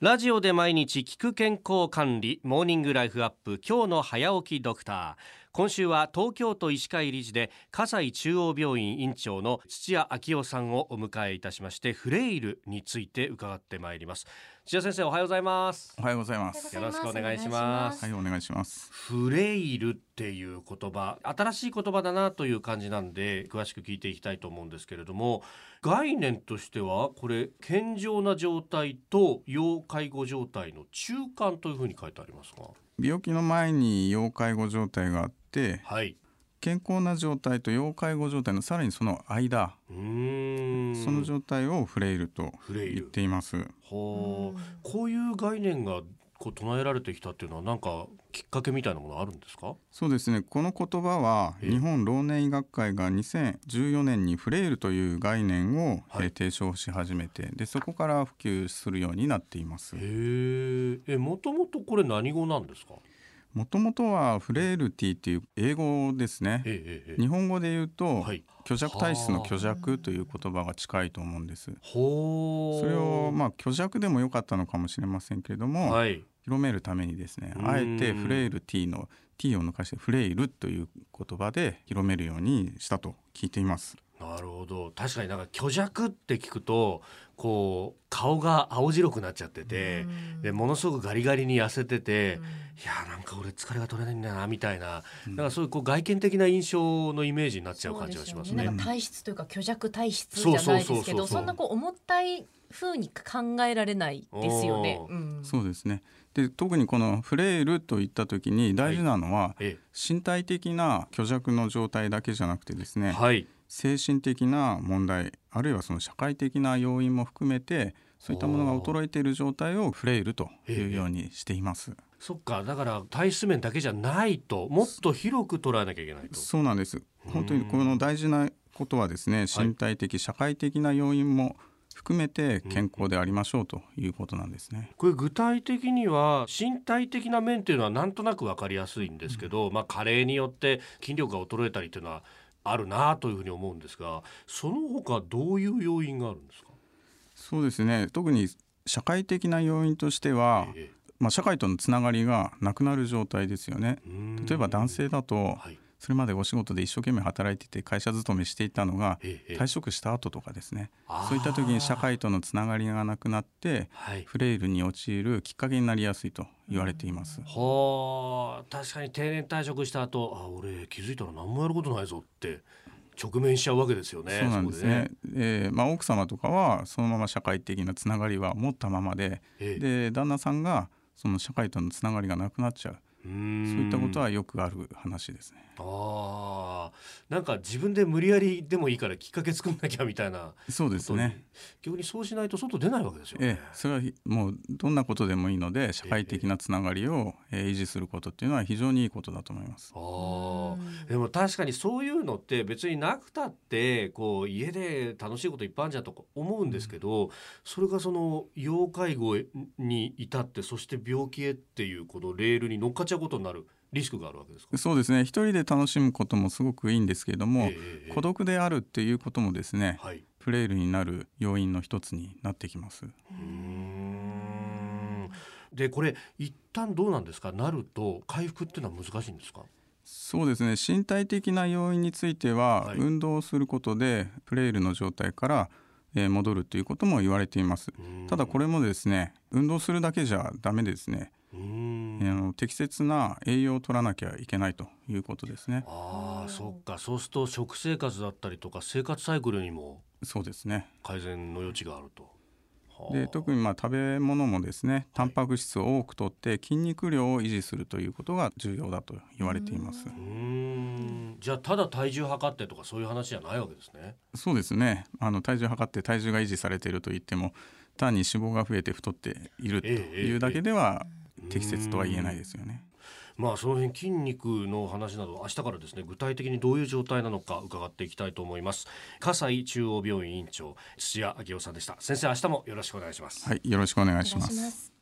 ラジオで毎日聞く健康管理モーニングライフアップ今日の早起きドクター。今週は東京都医師会理事で葛西中央病院院長の土屋昭夫さんをお迎えいたしましてフレイルについて伺ってまいります。土屋先生おはようございます。おはようございます。よろしくお願いします。はいお願いします。フレイルっていう言葉新しい言葉だなという感じなんで詳しく聞いていきたいと思うんですけれども概念としてはこれ健常な状態と要介護状態の中間というふうに書いてありますが病気の前に要介護状態があってはい。健康な状態と要介護状態のさらにその間うーん。その状態をフレイルと言っています。こういう概念がこう唱えられてきたっていうのはなんかきっかけみたいなものあるんですか？そうですね。この言葉はえ日本老年医学会が2014年にフレイルという概念を、は提唱し始めてでそこから普及するようになっています。へええもともとこれ何語なんですか？もともとはフレイルティっていう英語ですね。日本語で言うと、はい虚弱体質の虚弱という言葉が近いと思うんです。それをまあ虚弱でもよかったのかもしれませんけれども、はい。広めるためにですねうん。あえてフレイル T の T を抜かしてフレイルという言葉で広めるようにしたと聞いていますなるほど。確かになんか虚弱って聞くとこう顔が青白くなっちゃっててでものすごくガリガリに痩せてていやーなんか俺疲れが取れないんだなみたいな。なん。かそういうこう外見的な印象のイメージになっちゃう感じがしますね。すよ。なんか体質というか虚弱体質じゃないですけそうそうそうそう。ど、そんなこう重たい風に考えられないですよね。うん。そうですね。で特にこのフレイルといった時に大事なのは、え身体的な虚弱の状態だけじゃなくてですね、えはい精神的な問題あるいはその社会的な要因も含めてそういったものが衰えている状態をフレイルというようにしています。そっか。だから体質面だけじゃないともっと広く捉えなきゃいけないと。そうなんです。本当にこの大事なことはですね身体的、社会的な要因も含めて健康でありましょうということなんですね。これ具体的には身体的な面っていうのはなんとなく分かりやすいんですけど、まあ加齢によって筋力が衰えたりっていうのはあるなというふうに思うんですがその他どういう要因があるんですか、そうですね。特に社会的な要因としては、えまあ、社会とのつながりがなくなる状態ですよね。例えば男性だとはいそれまでお仕事で一生懸命働いてて会社勤めしていたのがええ退職した後とかですねそういった時に社会とのつながりがなくなってはいフレイルに陥るきっかけになりやすいと言われています。はあ確かに定年退職した後あ俺気づいたら何もやることないぞって直面しちゃうわけですよね。そうなんですね。えーまあ、奥様とかはそのまま社会的なつながりは持ったままで。ええで旦那さんがその社会とのつながりがなくなっちゃうそういったことはよくある話ですね。ああなんか自分で無理やりでもいいからきっかけ作んなきゃみたいなそうですね。逆にそうしないと外出ないわけですよねええ、。それはもうどんなことでもいいので社会的なつながりをえー維持することっていうのは非常にいいことだと思います。ああでも確かにそういうのって別になくたってこう家で楽しいこといっぱいあるじゃんとか思うんですけど、それがその要介護に至ってそして病気へっていうこのレールに乗っかっちゃうことになるリスクがあるわけですか？そうですね。一人で楽しむこともすごくいいんですけれども、ええ孤独であるっていうこともですね、はい。フレイルになる要因の一つになってきます。でこれ一旦どうなんですか？なると回復っていうのは難しいんですか？そうですね。身体的な要因については、はい。運動をすることでフレイルの状態から、えー戻るということも言われています。ただこれもですね運動するだけじゃダメですね、あの適切な栄養を取らなきゃいけないということですね。ああそっか。そうすると食生活だったりとか生活サイクルにもそうですね改善の余地があると。はあ。で特にまあ食べ物もですねタンパク質を多くとって筋肉量を維持するということが重要だと言われています。うーん。じゃあただ体重測ってとかそういう話じゃないわけですね。そうですね。あの体重測って体重が維持されていると言っても単に脂肪が増えて太っているというだけでは適切とは言えないですよね。まあその辺筋肉の話など明日からですね具体的にどういう状態なのか伺っていきたいと思います葛西中央病院院長土屋昭夫さんでした先生明日もよろしくお願いしますはい、よろしくお願いし。ます。